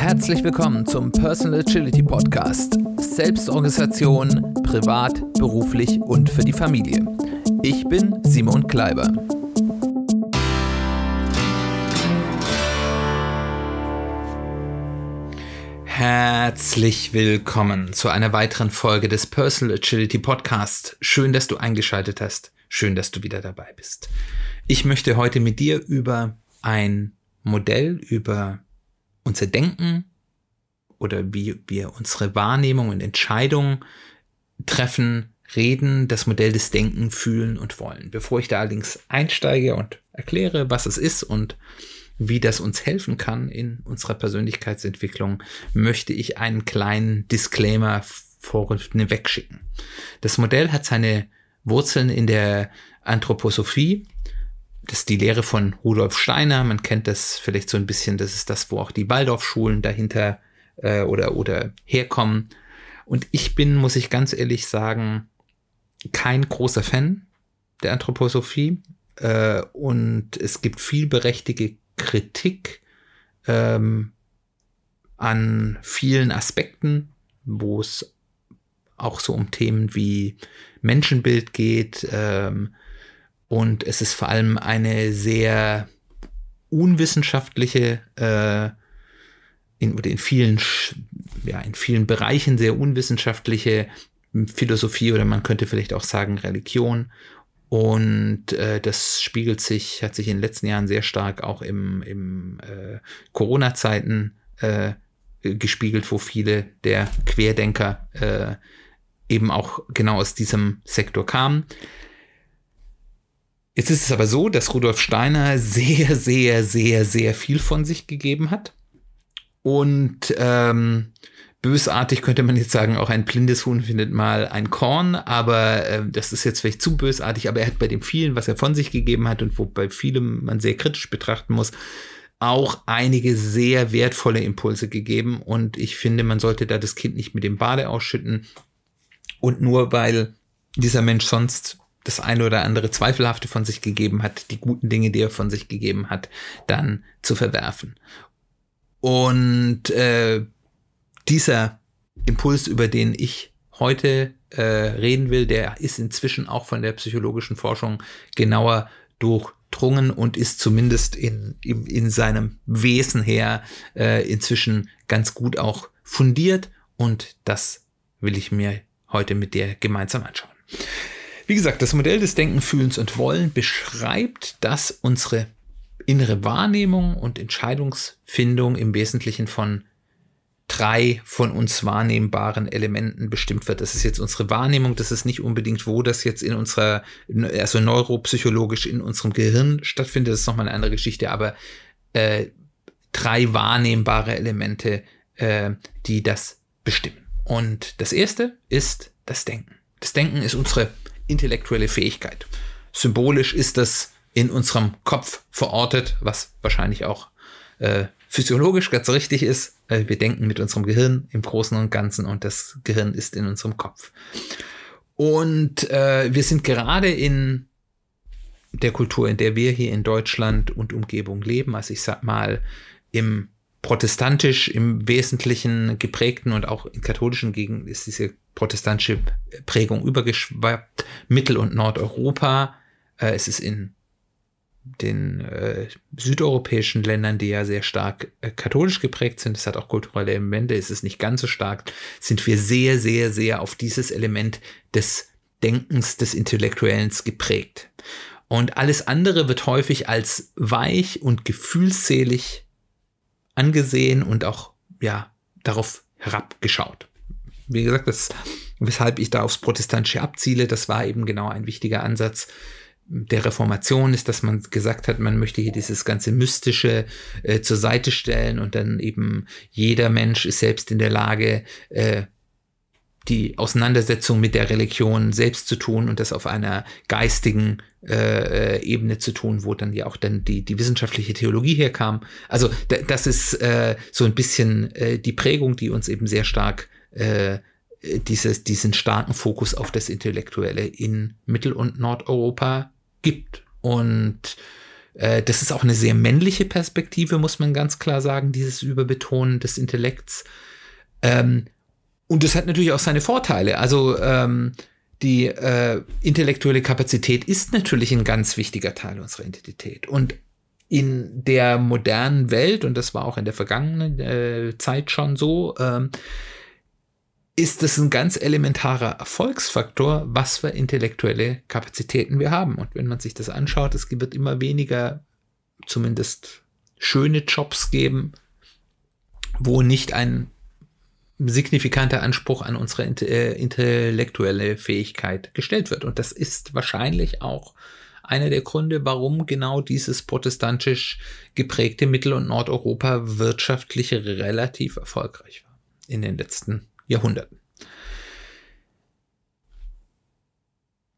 Herzlich willkommen zum Personal Agility Podcast. Selbstorganisation, privat, beruflich und für die Familie. Ich bin Simon Kleiber. Herzlich willkommen zu einer weiteren Folge des Personal Agility Podcast. Schön, dass du eingeschaltet hast. Schön, dass du wieder dabei bist. Ich möchte heute mit dir über ein Modell, über unser Denken oder wie wir unsere Wahrnehmung und Entscheidungen treffen, reden, das Modell des Denken, Fühlen und Wollen. Bevor ich da allerdings einsteige und erkläre, was es ist und wie das uns helfen kann in unserer Persönlichkeitsentwicklung, möchte ich einen kleinen Disclaimer schicken. Das Modell hat seine Wurzeln in der Anthroposophie. Das ist die Lehre von Rudolf Steiner. Man kennt das vielleicht so ein bisschen. Das ist das, wo auch die Waldorfschulen dahinter äh, oder, oder herkommen. Und ich bin, muss ich ganz ehrlich sagen, kein großer Fan der Anthroposophie. Äh, und es gibt viel berechtigte Kritik ähm, an vielen Aspekten, wo es auch so um Themen wie Menschenbild geht. Ähm, und es ist vor allem eine sehr unwissenschaftliche, äh, in, in, vielen, ja, in vielen Bereichen sehr unwissenschaftliche Philosophie oder man könnte vielleicht auch sagen Religion. Und äh, das spiegelt sich, hat sich in den letzten Jahren sehr stark auch im, im äh, Corona-Zeiten äh, gespiegelt, wo viele der Querdenker äh, eben auch genau aus diesem Sektor kamen. Jetzt ist es aber so, dass Rudolf Steiner sehr, sehr, sehr, sehr viel von sich gegeben hat. Und ähm, bösartig könnte man jetzt sagen, auch ein blindes Huhn findet mal ein Korn, aber äh, das ist jetzt vielleicht zu bösartig, aber er hat bei dem vielen, was er von sich gegeben hat und wo bei vielem man sehr kritisch betrachten muss, auch einige sehr wertvolle Impulse gegeben. Und ich finde, man sollte da das Kind nicht mit dem Bade ausschütten. Und nur weil dieser Mensch sonst das eine oder andere Zweifelhafte von sich gegeben hat, die guten Dinge, die er von sich gegeben hat, dann zu verwerfen. Und äh, dieser Impuls, über den ich heute äh, reden will, der ist inzwischen auch von der psychologischen Forschung genauer durchdrungen und ist zumindest in, in, in seinem Wesen her äh, inzwischen ganz gut auch fundiert und das will ich mir heute mit dir gemeinsam anschauen. Wie gesagt, das Modell des Denken, Fühlens und Wollen beschreibt, dass unsere innere Wahrnehmung und Entscheidungsfindung im Wesentlichen von drei von uns wahrnehmbaren Elementen bestimmt wird. Das ist jetzt unsere Wahrnehmung, das ist nicht unbedingt, wo das jetzt in unserer, also neuropsychologisch in unserem Gehirn stattfindet, das ist nochmal eine andere Geschichte, aber äh, drei wahrnehmbare Elemente, äh, die das bestimmen. Und das erste ist das Denken. Das Denken ist unsere intellektuelle Fähigkeit. Symbolisch ist das in unserem Kopf verortet, was wahrscheinlich auch äh, physiologisch ganz richtig ist. Äh, wir denken mit unserem Gehirn im Großen und Ganzen und das Gehirn ist in unserem Kopf. Und äh, wir sind gerade in der Kultur, in der wir hier in Deutschland und Umgebung leben, also ich sag mal im protestantisch im Wesentlichen geprägten und auch in katholischen Gegenden ist diese protestantische Prägung übergeschwappt, Mittel- und Nordeuropa. Äh, es ist in den äh, südeuropäischen Ländern, die ja sehr stark äh, katholisch geprägt sind, das hat auch kulturelle Elemente, ist es nicht ganz so stark, sind wir sehr, sehr, sehr auf dieses Element des Denkens, des Intellektuellen geprägt. Und alles andere wird häufig als weich und gefühlsselig angesehen und auch, ja, darauf herabgeschaut. Wie gesagt, das, weshalb ich da aufs Protestantische abziele, das war eben genau ein wichtiger Ansatz, der Reformation ist, dass man gesagt hat, man möchte hier dieses ganze Mystische äh, zur Seite stellen und dann eben jeder Mensch ist selbst in der Lage, äh, die Auseinandersetzung mit der Religion selbst zu tun und das auf einer geistigen äh, äh Ebene zu tun, wo dann ja auch dann die, die wissenschaftliche Theologie herkam. Also das ist äh, so ein bisschen äh, die Prägung, die uns eben sehr stark äh, dieses, diesen starken Fokus auf das Intellektuelle in Mittel- und Nordeuropa gibt. Und Äh, das ist auch eine sehr männliche Perspektive, muss man ganz klar sagen, dieses Überbetonen des Intellekts. Ähm, und das hat natürlich auch seine Vorteile. Also ähm, die äh, intellektuelle Kapazität ist natürlich ein ganz wichtiger Teil unserer Identität. Und in der modernen Welt, und das war auch in der vergangenen äh, Zeit schon so, ähm, ist es ein ganz elementarer Erfolgsfaktor, was für intellektuelle Kapazitäten wir haben. Und wenn man sich das anschaut, es wird immer weniger zumindest schöne Jobs geben, wo nicht ein signifikanter Anspruch an unsere äh, intellektuelle Fähigkeit gestellt wird. Und das ist wahrscheinlich auch einer der Gründe, warum genau dieses protestantisch geprägte Mittel- und Nordeuropa wirtschaftlich relativ erfolgreich war in den letzten Jahrhunderten.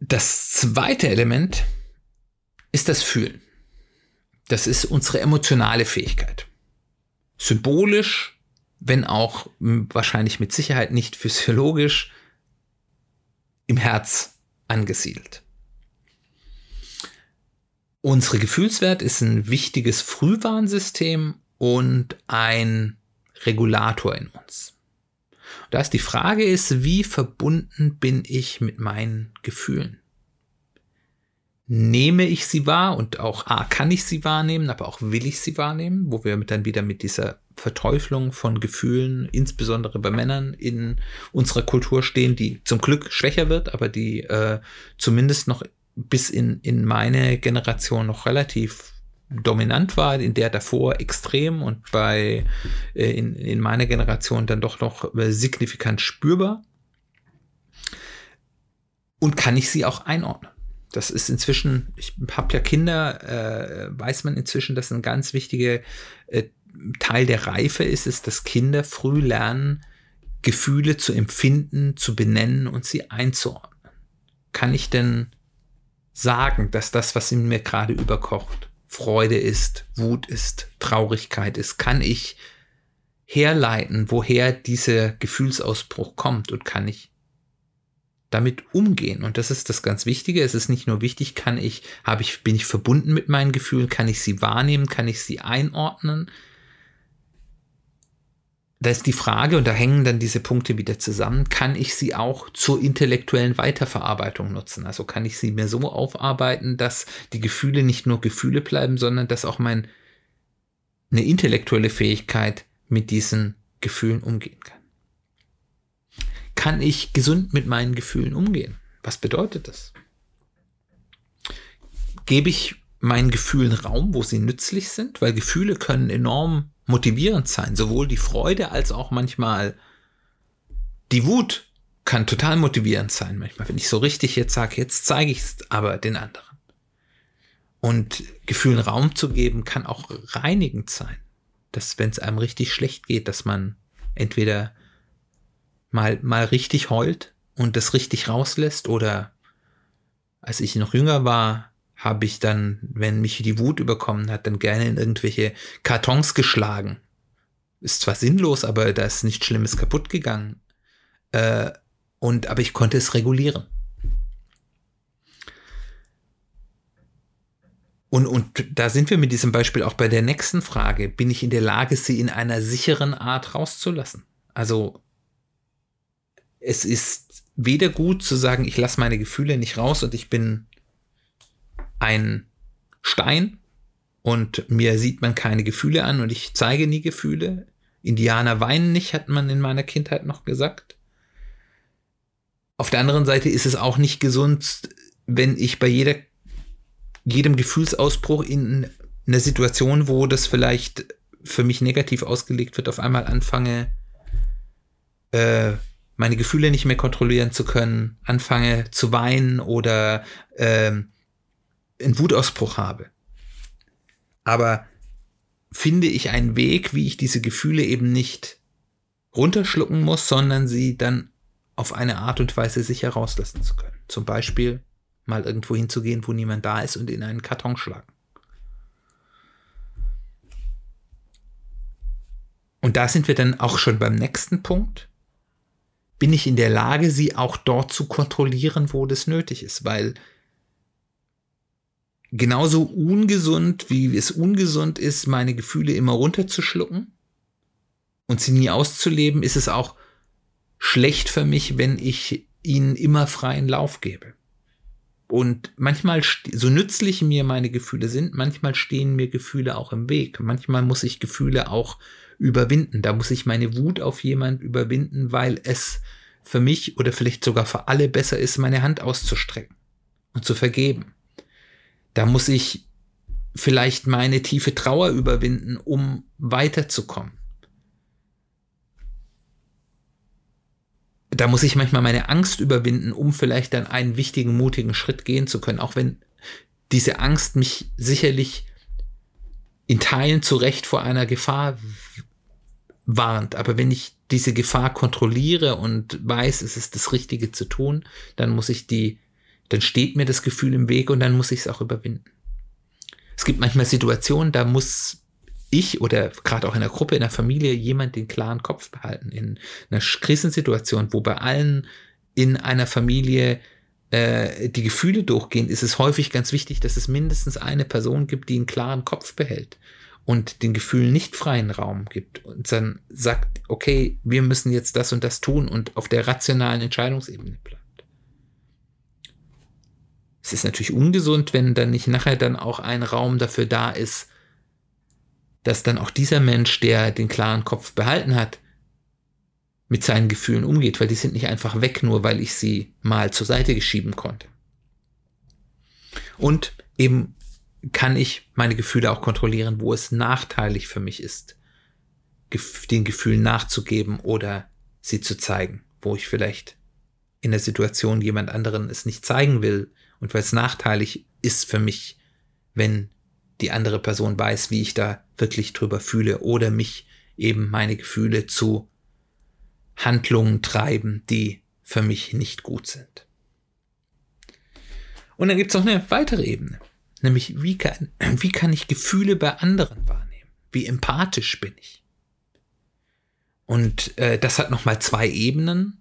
Das zweite Element ist das Fühlen. Das ist unsere emotionale Fähigkeit. Symbolisch, wenn auch wahrscheinlich mit Sicherheit nicht physiologisch, im Herz angesiedelt. Unsere Gefühlswert ist ein wichtiges Frühwarnsystem und ein Regulator in uns. Da ist die Frage ist, wie verbunden bin ich mit meinen Gefühlen? Nehme ich sie wahr und auch A, kann ich sie wahrnehmen, aber auch will ich sie wahrnehmen, wo wir dann wieder mit dieser Verteuflung von Gefühlen, insbesondere bei Männern in unserer Kultur stehen, die zum Glück schwächer wird, aber die äh, zumindest noch bis in, in meine Generation noch relativ dominant war, in der davor extrem und bei äh, in, in meiner Generation dann doch noch äh, signifikant spürbar. Und kann ich sie auch einordnen? Das ist inzwischen, ich habe ja Kinder, äh, weiß man inzwischen, dass ein ganz wichtiger äh, Teil der Reife ist, ist, dass Kinder früh lernen, Gefühle zu empfinden, zu benennen und sie einzuordnen. Kann ich denn sagen, dass das, was in mir gerade überkocht, Freude ist, Wut ist, Traurigkeit ist, kann ich herleiten, woher dieser Gefühlsausbruch kommt und kann ich damit umgehen. Und das ist das ganz Wichtige. Es ist nicht nur wichtig, kann ich, habe ich, bin ich verbunden mit meinen Gefühlen, kann ich sie wahrnehmen, kann ich sie einordnen, da ist die Frage, und da hängen dann diese Punkte wieder zusammen, kann ich sie auch zur intellektuellen Weiterverarbeitung nutzen? Also kann ich sie mir so aufarbeiten, dass die Gefühle nicht nur Gefühle bleiben, sondern dass auch mein, eine intellektuelle Fähigkeit mit diesen Gefühlen umgehen kann. Kann ich gesund mit meinen Gefühlen umgehen? Was bedeutet das? Gebe ich meinen Gefühlen Raum, wo sie nützlich sind? Weil Gefühle können enorm motivierend sein. Sowohl die Freude als auch manchmal die Wut kann total motivierend sein. Manchmal, wenn ich so richtig jetzt sage, jetzt zeige ich es aber den anderen. Und Gefühlen Raum zu geben, kann auch reinigend sein. Dass, wenn es einem richtig schlecht geht, dass man entweder mal, mal richtig heult und das richtig rauslässt oder als ich noch jünger war, habe ich dann, wenn mich die Wut überkommen hat, dann gerne in irgendwelche Kartons geschlagen. Ist zwar sinnlos, aber da ist nichts Schlimmes kaputt gegangen. Äh, und, aber ich konnte es regulieren. Und, und da sind wir mit diesem Beispiel auch bei der nächsten Frage. Bin ich in der Lage, sie in einer sicheren Art rauszulassen? Also, es ist weder gut zu sagen, ich lasse meine Gefühle nicht raus und ich bin ein Stein und mir sieht man keine Gefühle an und ich zeige nie Gefühle. Indianer weinen nicht, hat man in meiner Kindheit noch gesagt. Auf der anderen Seite ist es auch nicht gesund, wenn ich bei jeder, jedem Gefühlsausbruch in einer Situation, wo das vielleicht für mich negativ ausgelegt wird, auf einmal anfange, äh, meine Gefühle nicht mehr kontrollieren zu können, anfange zu weinen oder äh, einen Wutausbruch habe. Aber finde ich einen Weg, wie ich diese Gefühle eben nicht runterschlucken muss, sondern sie dann auf eine Art und Weise sich herauslassen zu können. Zum Beispiel mal irgendwo hinzugehen, wo niemand da ist und in einen Karton schlagen. Und da sind wir dann auch schon beim nächsten Punkt. Bin ich in der Lage, sie auch dort zu kontrollieren, wo das nötig ist? Weil genauso ungesund, wie es ungesund ist, meine Gefühle immer runterzuschlucken und sie nie auszuleben, ist es auch schlecht für mich, wenn ich ihnen immer freien Lauf gebe. Und manchmal, so nützlich mir meine Gefühle sind, manchmal stehen mir Gefühle auch im Weg. Manchmal muss ich Gefühle auch überwinden. Da muss ich meine Wut auf jemand überwinden, weil es für mich oder vielleicht sogar für alle besser ist, meine Hand auszustrecken und zu vergeben. Da muss ich vielleicht meine tiefe Trauer überwinden, um weiterzukommen. da muss ich manchmal meine Angst überwinden, um vielleicht dann einen wichtigen, mutigen Schritt gehen zu können, auch wenn diese Angst mich sicherlich in Teilen zu Recht vor einer Gefahr warnt. Aber wenn ich diese Gefahr kontrolliere und weiß, es ist das Richtige zu tun, dann muss ich die, dann steht mir das Gefühl im Weg und dann muss ich es auch überwinden. Es gibt manchmal Situationen, da muss ich oder gerade auch in der Gruppe, in der Familie jemand den klaren Kopf behalten. In einer Krisensituation, wo bei allen in einer Familie äh, die Gefühle durchgehen, ist es häufig ganz wichtig, dass es mindestens eine Person gibt, die einen klaren Kopf behält und den Gefühlen nicht freien Raum gibt und dann sagt, okay, wir müssen jetzt das und das tun und auf der rationalen Entscheidungsebene bleibt. Es ist natürlich ungesund, wenn dann nicht nachher dann auch ein Raum dafür da ist, dass dann auch dieser Mensch, der den klaren Kopf behalten hat, mit seinen Gefühlen umgeht, weil die sind nicht einfach weg, nur weil ich sie mal zur Seite geschieben konnte. Und eben kann ich meine Gefühle auch kontrollieren, wo es nachteilig für mich ist, den Gefühlen nachzugeben oder sie zu zeigen, wo ich vielleicht in der Situation jemand anderen es nicht zeigen will und weil es nachteilig ist für mich, wenn die andere Person weiß, wie ich da wirklich drüber fühle oder mich eben meine Gefühle zu Handlungen treiben, die für mich nicht gut sind. Und dann gibt es noch eine weitere Ebene, nämlich wie kann, wie kann ich Gefühle bei anderen wahrnehmen? Wie empathisch bin ich? Und äh, das hat nochmal zwei Ebenen.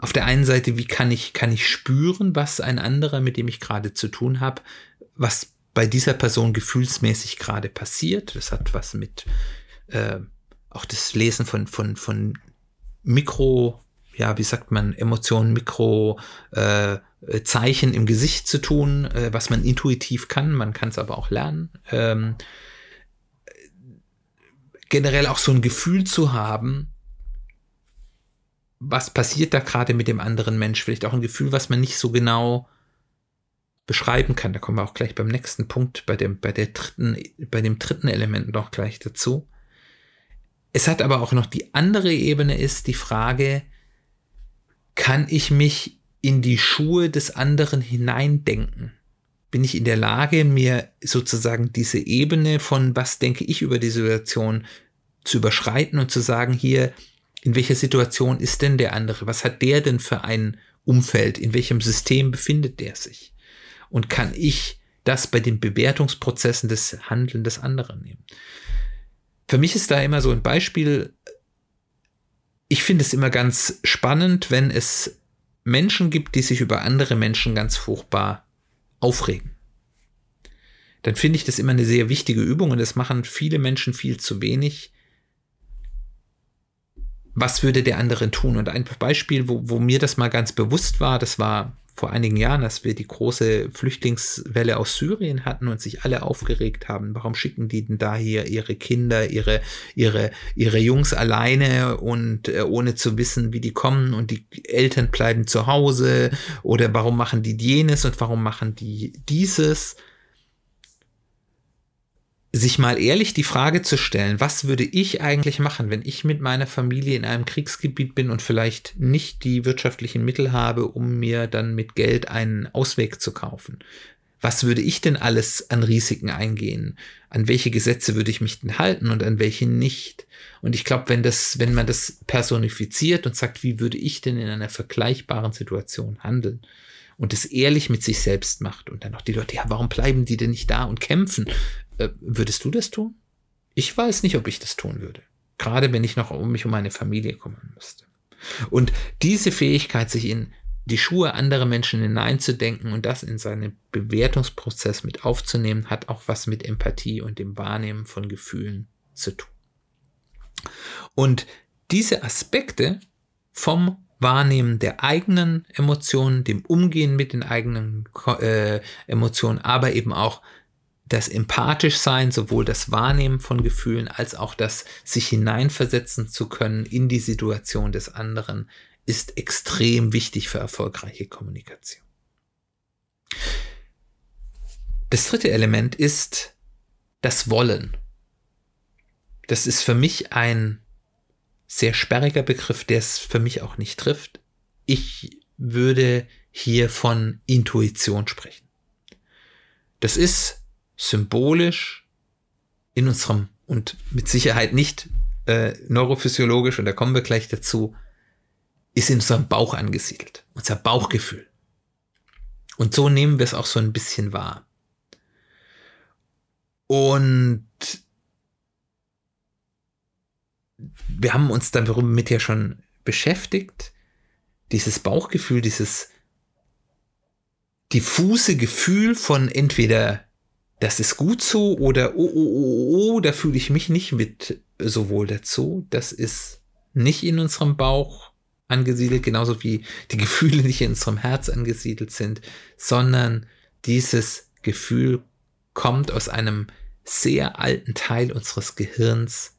Auf der einen Seite, wie kann ich, kann ich spüren, was ein anderer, mit dem ich gerade zu tun habe, was bei dieser Person gefühlsmäßig gerade passiert. Das hat was mit äh, auch das Lesen von, von, von Mikro, ja, wie sagt man, Emotionen, Mikro, äh, Zeichen im Gesicht zu tun, äh, was man intuitiv kann. Man kann es aber auch lernen. Ähm, generell auch so ein Gefühl zu haben, was passiert da gerade mit dem anderen Mensch? Vielleicht auch ein Gefühl, was man nicht so genau beschreiben kann. Da kommen wir auch gleich beim nächsten Punkt, bei dem, bei der dritten, bei dem dritten Element noch gleich dazu. Es hat aber auch noch die andere Ebene ist die Frage, kann ich mich in die Schuhe des anderen hineindenken? Bin ich in der Lage, mir sozusagen diese Ebene von was denke ich über die Situation zu überschreiten und zu sagen, hier, in welcher Situation ist denn der andere? Was hat der denn für ein Umfeld? In welchem System befindet der sich? und kann ich das bei den Bewertungsprozessen des Handeln des anderen nehmen. Für mich ist da immer so ein Beispiel, ich finde es immer ganz spannend, wenn es Menschen gibt, die sich über andere Menschen ganz furchtbar aufregen. Dann finde ich das immer eine sehr wichtige Übung und das machen viele Menschen viel zu wenig. Was würde der andere tun? Und ein Beispiel, wo, wo mir das mal ganz bewusst war, das war vor einigen Jahren, dass wir die große Flüchtlingswelle aus Syrien hatten und sich alle aufgeregt haben. Warum schicken die denn da hier ihre Kinder, ihre, ihre, ihre Jungs alleine und äh, ohne zu wissen, wie die kommen und die Eltern bleiben zu Hause oder warum machen die jenes und warum machen die dieses? Sich mal ehrlich die Frage zu stellen, was würde ich eigentlich machen, wenn ich mit meiner Familie in einem Kriegsgebiet bin und vielleicht nicht die wirtschaftlichen Mittel habe, um mir dann mit Geld einen Ausweg zu kaufen? Was würde ich denn alles an Risiken eingehen? An welche Gesetze würde ich mich denn halten und an welche nicht? Und ich glaube, wenn das, wenn man das personifiziert und sagt, wie würde ich denn in einer vergleichbaren Situation handeln? Und es ehrlich mit sich selbst macht und dann auch die Leute, ja, warum bleiben die denn nicht da und kämpfen? Äh, würdest du das tun? Ich weiß nicht, ob ich das tun würde. Gerade wenn ich noch um mich um meine Familie kümmern müsste. Und diese Fähigkeit, sich in die Schuhe anderer Menschen hineinzudenken und das in seinen Bewertungsprozess mit aufzunehmen, hat auch was mit Empathie und dem Wahrnehmen von Gefühlen zu tun. Und diese Aspekte vom Wahrnehmen der eigenen Emotionen, dem Umgehen mit den eigenen äh, Emotionen, aber eben auch das empathisch sein, sowohl das Wahrnehmen von Gefühlen als auch das sich hineinversetzen zu können in die Situation des anderen, ist extrem wichtig für erfolgreiche Kommunikation. Das dritte Element ist das Wollen. Das ist für mich ein sehr sperriger Begriff, der es für mich auch nicht trifft. Ich würde hier von Intuition sprechen. Das ist symbolisch in unserem und mit Sicherheit nicht äh, neurophysiologisch, und da kommen wir gleich dazu, ist in unserem Bauch angesiedelt, unser Bauchgefühl. Und so nehmen wir es auch so ein bisschen wahr. Und wir haben uns damit ja schon beschäftigt. Dieses Bauchgefühl, dieses diffuse Gefühl von entweder das ist gut so oder oh, oh, oh, oh, oh da fühle ich mich nicht mit so wohl dazu. Das ist nicht in unserem Bauch angesiedelt, genauso wie die Gefühle nicht in unserem Herz angesiedelt sind, sondern dieses Gefühl kommt aus einem sehr alten Teil unseres Gehirns,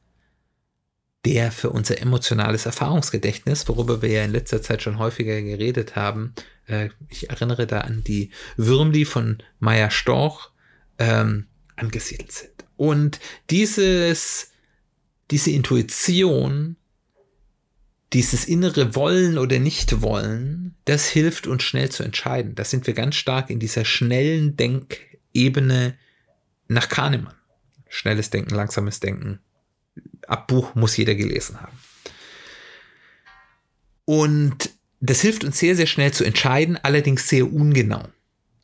der für unser emotionales Erfahrungsgedächtnis, worüber wir ja in letzter Zeit schon häufiger geredet haben, äh, ich erinnere da an die Würmli von Meier Storch, ähm, angesiedelt sind. Und dieses, diese Intuition dieses innere Wollen oder Nicht-Wollen, das hilft uns schnell zu entscheiden. Da sind wir ganz stark in dieser schnellen Denkebene nach Kahnemann. Schnelles Denken, langsames Denken. Abbuch muss jeder gelesen haben. Und das hilft uns sehr, sehr schnell zu entscheiden, allerdings sehr ungenau.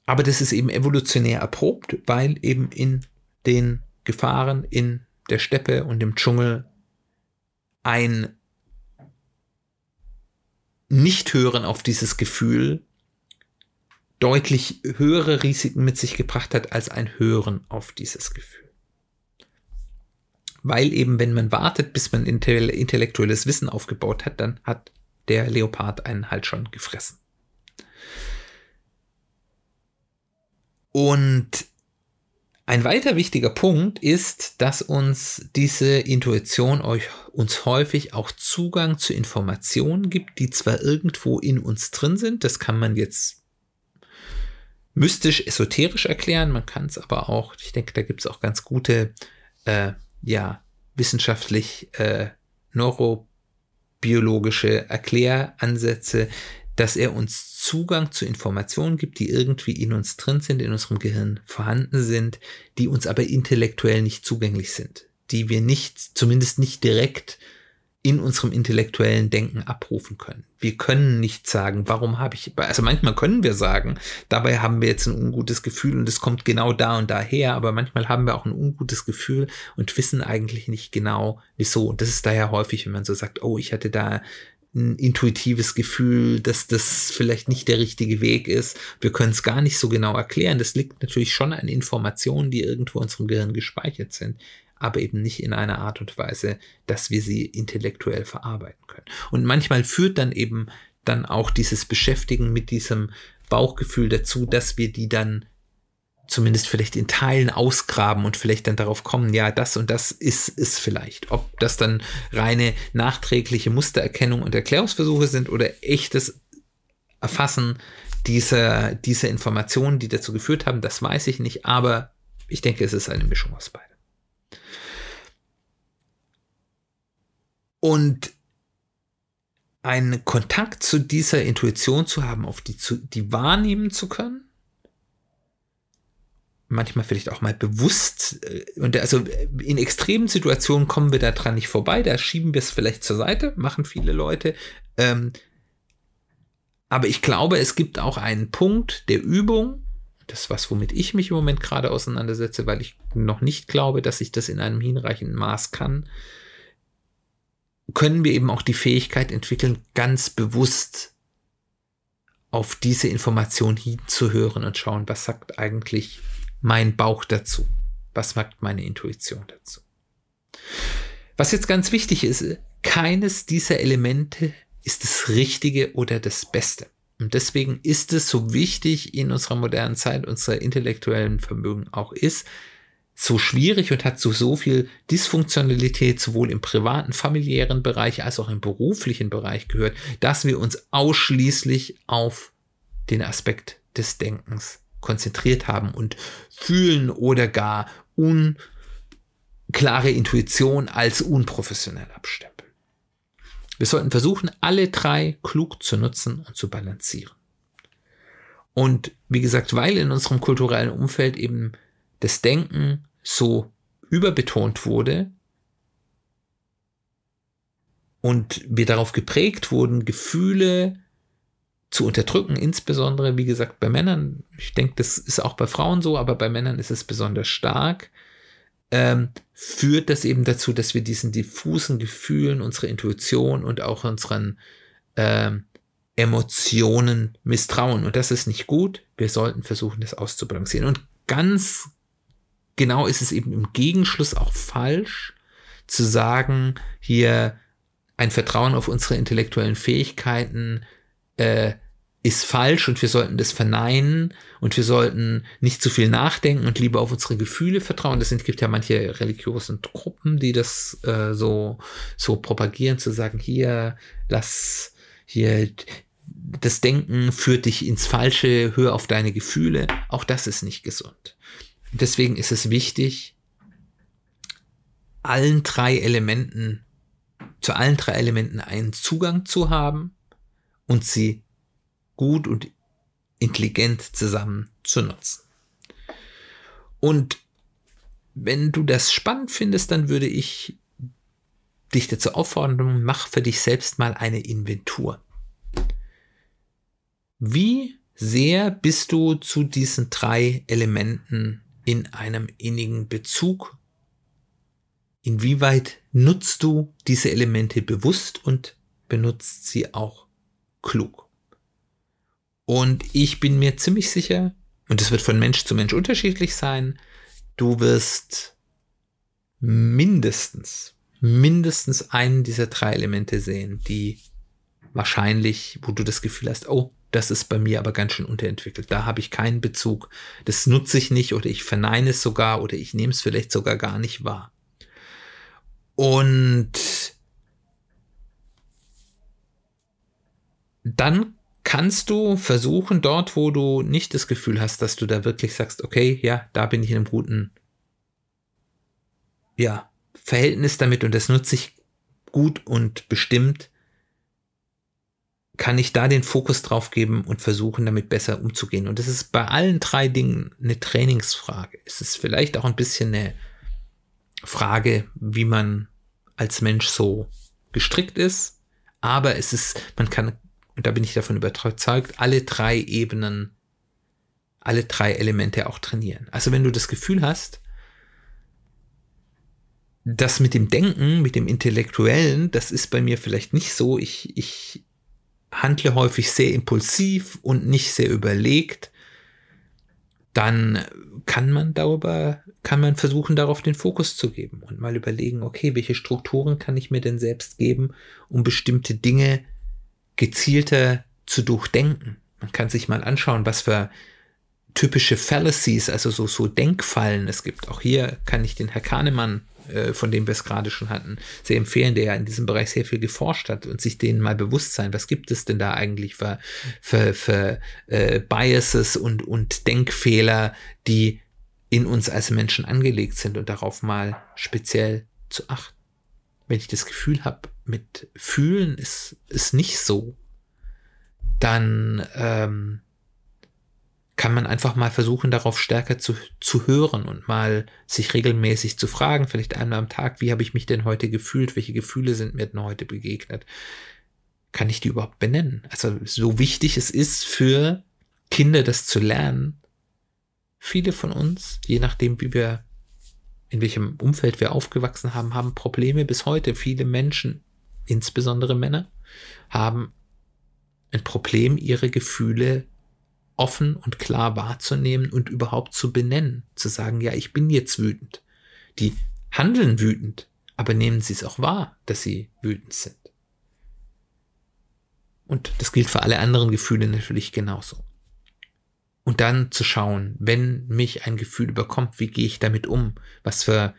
Aber das ist eben evolutionär erprobt, weil eben in den Gefahren in der Steppe und im Dschungel ein nicht-Hören auf dieses Gefühl deutlich höhere Risiken mit sich gebracht hat als ein Hören auf dieses Gefühl. Weil eben, wenn man wartet, bis man intellektuelles Wissen aufgebaut hat, dann hat der Leopard einen halt schon gefressen. Und ein weiter wichtiger Punkt ist, dass uns diese Intuition euch, uns häufig auch Zugang zu Informationen gibt, die zwar irgendwo in uns drin sind, das kann man jetzt mystisch, esoterisch erklären, man kann es aber auch, ich denke, da gibt es auch ganz gute, äh, ja, wissenschaftlich äh, neurobiologische Erkläransätze, dass er uns Zugang zu Informationen gibt, die irgendwie in uns drin sind, in unserem Gehirn vorhanden sind, die uns aber intellektuell nicht zugänglich sind, die wir nicht, zumindest nicht direkt in unserem intellektuellen Denken abrufen können. Wir können nicht sagen, warum habe ich, also manchmal können wir sagen, dabei haben wir jetzt ein ungutes Gefühl und es kommt genau da und daher, aber manchmal haben wir auch ein ungutes Gefühl und wissen eigentlich nicht genau, wieso. Und das ist daher häufig, wenn man so sagt, oh, ich hatte da ein intuitives Gefühl, dass das vielleicht nicht der richtige Weg ist. Wir können es gar nicht so genau erklären. Das liegt natürlich schon an Informationen, die irgendwo in unserem Gehirn gespeichert sind, aber eben nicht in einer Art und Weise, dass wir sie intellektuell verarbeiten können. Und manchmal führt dann eben dann auch dieses Beschäftigen mit diesem Bauchgefühl dazu, dass wir die dann zumindest vielleicht in Teilen ausgraben und vielleicht dann darauf kommen, ja, das und das ist es vielleicht. Ob das dann reine nachträgliche Mustererkennung und Erklärungsversuche sind oder echtes Erfassen dieser, dieser Informationen, die dazu geführt haben, das weiß ich nicht, aber ich denke, es ist eine Mischung aus beidem. Und einen Kontakt zu dieser Intuition zu haben, auf die, zu, die wahrnehmen zu können, manchmal vielleicht auch mal bewusst äh, und also in extremen Situationen kommen wir da dran nicht vorbei, da schieben wir es vielleicht zur Seite, machen viele Leute. Ähm, aber ich glaube, es gibt auch einen Punkt der Übung, das was, womit ich mich im Moment gerade auseinandersetze, weil ich noch nicht glaube, dass ich das in einem hinreichenden Maß kann, können wir eben auch die Fähigkeit entwickeln, ganz bewusst auf diese Information hinzuhören und schauen, was sagt eigentlich mein Bauch dazu? Was sagt meine Intuition dazu? Was jetzt ganz wichtig ist, keines dieser Elemente ist das Richtige oder das Beste. Und deswegen ist es so wichtig in unserer modernen Zeit, unserer intellektuellen Vermögen auch ist, so schwierig und hat zu so viel Dysfunktionalität sowohl im privaten, familiären Bereich als auch im beruflichen Bereich gehört, dass wir uns ausschließlich auf den Aspekt des Denkens konzentriert haben und fühlen oder gar unklare Intuition als unprofessionell abstempeln. Wir sollten versuchen, alle drei klug zu nutzen und zu balancieren. Und wie gesagt, weil in unserem kulturellen Umfeld eben das Denken so überbetont wurde und wir darauf geprägt wurden, Gefühle zu unterdrücken, insbesondere, wie gesagt, bei Männern. Ich denke, das ist auch bei Frauen so, aber bei Männern ist es besonders stark. Ähm, führt das eben dazu, dass wir diesen diffusen Gefühlen, unserer Intuition und auch unseren ähm, Emotionen misstrauen. Und das ist nicht gut. Wir sollten versuchen, das auszubalancieren. Und ganz genau ist es eben im Gegenschluss auch falsch, zu sagen, hier ein Vertrauen auf unsere intellektuellen Fähigkeiten äh, ist falsch und wir sollten das verneinen und wir sollten nicht zu viel nachdenken und lieber auf unsere Gefühle vertrauen. Das sind, gibt ja manche religiösen Gruppen, die das äh, so, so propagieren, zu sagen, hier, lass hier das Denken führt dich ins Falsche, hör auf deine Gefühle. Auch das ist nicht gesund. Deswegen ist es wichtig, allen drei Elementen, zu allen drei Elementen einen Zugang zu haben und sie gut und intelligent zusammen zu nutzen. Und wenn du das spannend findest, dann würde ich dich dazu auffordern, mach für dich selbst mal eine Inventur. Wie sehr bist du zu diesen drei Elementen in einem innigen Bezug? Inwieweit nutzt du diese Elemente bewusst und benutzt sie auch klug? Und ich bin mir ziemlich sicher, und es wird von Mensch zu Mensch unterschiedlich sein, du wirst mindestens, mindestens einen dieser drei Elemente sehen, die wahrscheinlich, wo du das Gefühl hast, oh, das ist bei mir aber ganz schön unterentwickelt. Da habe ich keinen Bezug. Das nutze ich nicht oder ich verneine es sogar oder ich nehme es vielleicht sogar gar nicht wahr. Und dann kannst du versuchen, dort, wo du nicht das Gefühl hast, dass du da wirklich sagst, okay, ja, da bin ich in einem guten, ja, Verhältnis damit und das nutze ich gut und bestimmt, kann ich da den Fokus drauf geben und versuchen, damit besser umzugehen. Und das ist bei allen drei Dingen eine Trainingsfrage. Es ist vielleicht auch ein bisschen eine Frage, wie man als Mensch so gestrickt ist. Aber es ist, man kann und da bin ich davon überzeugt, alle drei Ebenen, alle drei Elemente auch trainieren. Also wenn du das Gefühl hast, das mit dem Denken, mit dem Intellektuellen, das ist bei mir vielleicht nicht so. Ich, ich handle häufig sehr impulsiv und nicht sehr überlegt. Dann kann man darüber, kann man versuchen, darauf den Fokus zu geben und mal überlegen, okay, welche Strukturen kann ich mir denn selbst geben, um bestimmte Dinge gezielter zu durchdenken. Man kann sich mal anschauen, was für typische Fallacies, also so, so Denkfallen es gibt. Auch hier kann ich den Herr Kahnemann, äh, von dem wir es gerade schon hatten, sehr empfehlen, der ja in diesem Bereich sehr viel geforscht hat und sich denen mal bewusst sein, was gibt es denn da eigentlich für, für, für äh, Biases und, und Denkfehler, die in uns als Menschen angelegt sind und darauf mal speziell zu achten wenn ich das Gefühl habe, mit Fühlen ist, ist nicht so, dann ähm, kann man einfach mal versuchen, darauf stärker zu, zu hören und mal sich regelmäßig zu fragen, vielleicht einmal am Tag, wie habe ich mich denn heute gefühlt, welche Gefühle sind mir denn heute begegnet? Kann ich die überhaupt benennen? Also so wichtig es ist für Kinder, das zu lernen, viele von uns, je nachdem, wie wir in welchem Umfeld wir aufgewachsen haben, haben Probleme bis heute. Viele Menschen, insbesondere Männer, haben ein Problem, ihre Gefühle offen und klar wahrzunehmen und überhaupt zu benennen, zu sagen, ja, ich bin jetzt wütend. Die handeln wütend, aber nehmen sie es auch wahr, dass sie wütend sind. Und das gilt für alle anderen Gefühle natürlich genauso. Und dann zu schauen, wenn mich ein Gefühl überkommt, wie gehe ich damit um? Was für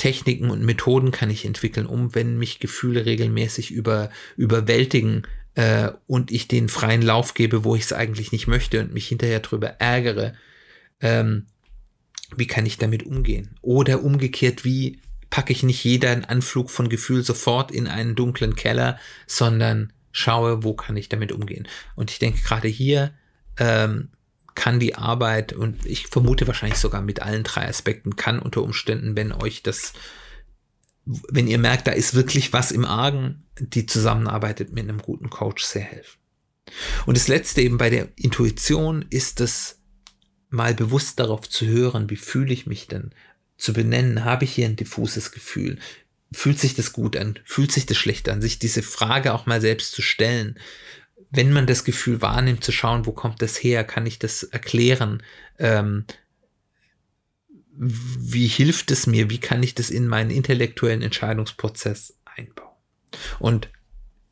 Techniken und Methoden kann ich entwickeln, um, wenn mich Gefühle regelmäßig über, überwältigen äh, und ich den freien Lauf gebe, wo ich es eigentlich nicht möchte und mich hinterher drüber ärgere, ähm, wie kann ich damit umgehen? Oder umgekehrt, wie packe ich nicht jeden Anflug von Gefühl sofort in einen dunklen Keller, sondern schaue, wo kann ich damit umgehen. Und ich denke, gerade hier ähm, kann die Arbeit, und ich vermute wahrscheinlich sogar mit allen drei Aspekten, kann unter Umständen, wenn euch das, wenn ihr merkt, da ist wirklich was im Argen, die zusammenarbeitet mit einem guten Coach sehr helfen. Und das letzte eben bei der Intuition ist es, mal bewusst darauf zu hören, wie fühle ich mich denn? Zu benennen, habe ich hier ein diffuses Gefühl? Fühlt sich das gut an? Fühlt sich das schlecht an? Sich diese Frage auch mal selbst zu stellen. Wenn man das Gefühl wahrnimmt, zu schauen, wo kommt das her? Kann ich das erklären? Ähm, wie hilft es mir? Wie kann ich das in meinen intellektuellen Entscheidungsprozess einbauen? Und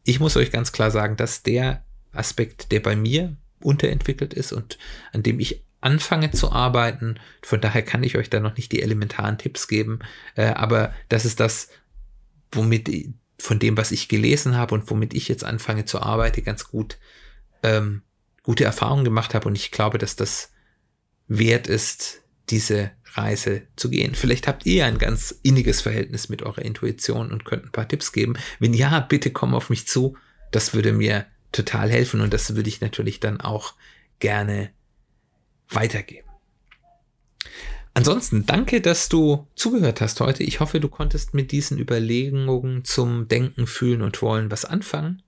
ich muss euch ganz klar sagen, dass der Aspekt, der bei mir unterentwickelt ist und an dem ich anfange zu arbeiten. Von daher kann ich euch da noch nicht die elementaren Tipps geben, äh, aber das ist das, womit von dem, was ich gelesen habe und womit ich jetzt anfange zu arbeiten, ganz gut ähm, gute Erfahrungen gemacht habe und ich glaube, dass das wert ist, diese Reise zu gehen. Vielleicht habt ihr ein ganz inniges Verhältnis mit eurer Intuition und könnt ein paar Tipps geben. Wenn ja, bitte komm auf mich zu. Das würde mir total helfen und das würde ich natürlich dann auch gerne weitergeben. Ansonsten danke, dass du zugehört hast heute. Ich hoffe, du konntest mit diesen Überlegungen zum Denken, Fühlen und Wollen was anfangen.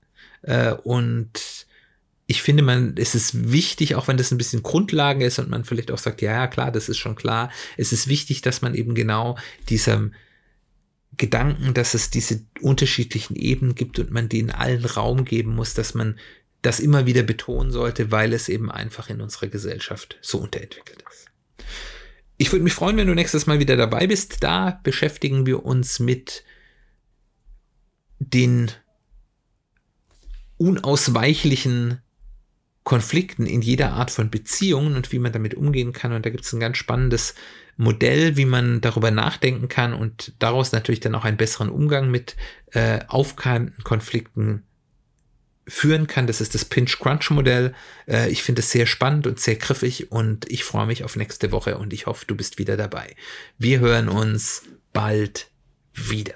Äh, und ich finde, man, es ist wichtig, auch wenn das ein bisschen Grundlage ist und man vielleicht auch sagt, ja, ja, klar, das ist schon klar. Es ist wichtig, dass man eben genau diesem Gedanken, dass es diese unterschiedlichen Ebenen gibt und man denen allen Raum geben muss, dass man das immer wieder betonen sollte, weil es eben einfach in unserer Gesellschaft so unterentwickelt ist. Ich würde mich freuen, wenn du nächstes Mal wieder dabei bist. Da beschäftigen wir uns mit den unausweichlichen Konflikten in jeder Art von Beziehungen und wie man damit umgehen kann. Und da gibt es ein ganz spannendes Modell, wie man darüber nachdenken kann und daraus natürlich dann auch einen besseren Umgang mit äh, aufkeimenden Konflikten führen kann. Das ist das Pinch-Crunch-Modell. Äh, ich finde es sehr spannend und sehr griffig und ich freue mich auf nächste Woche und ich hoffe, du bist wieder dabei. Wir hören uns bald wieder.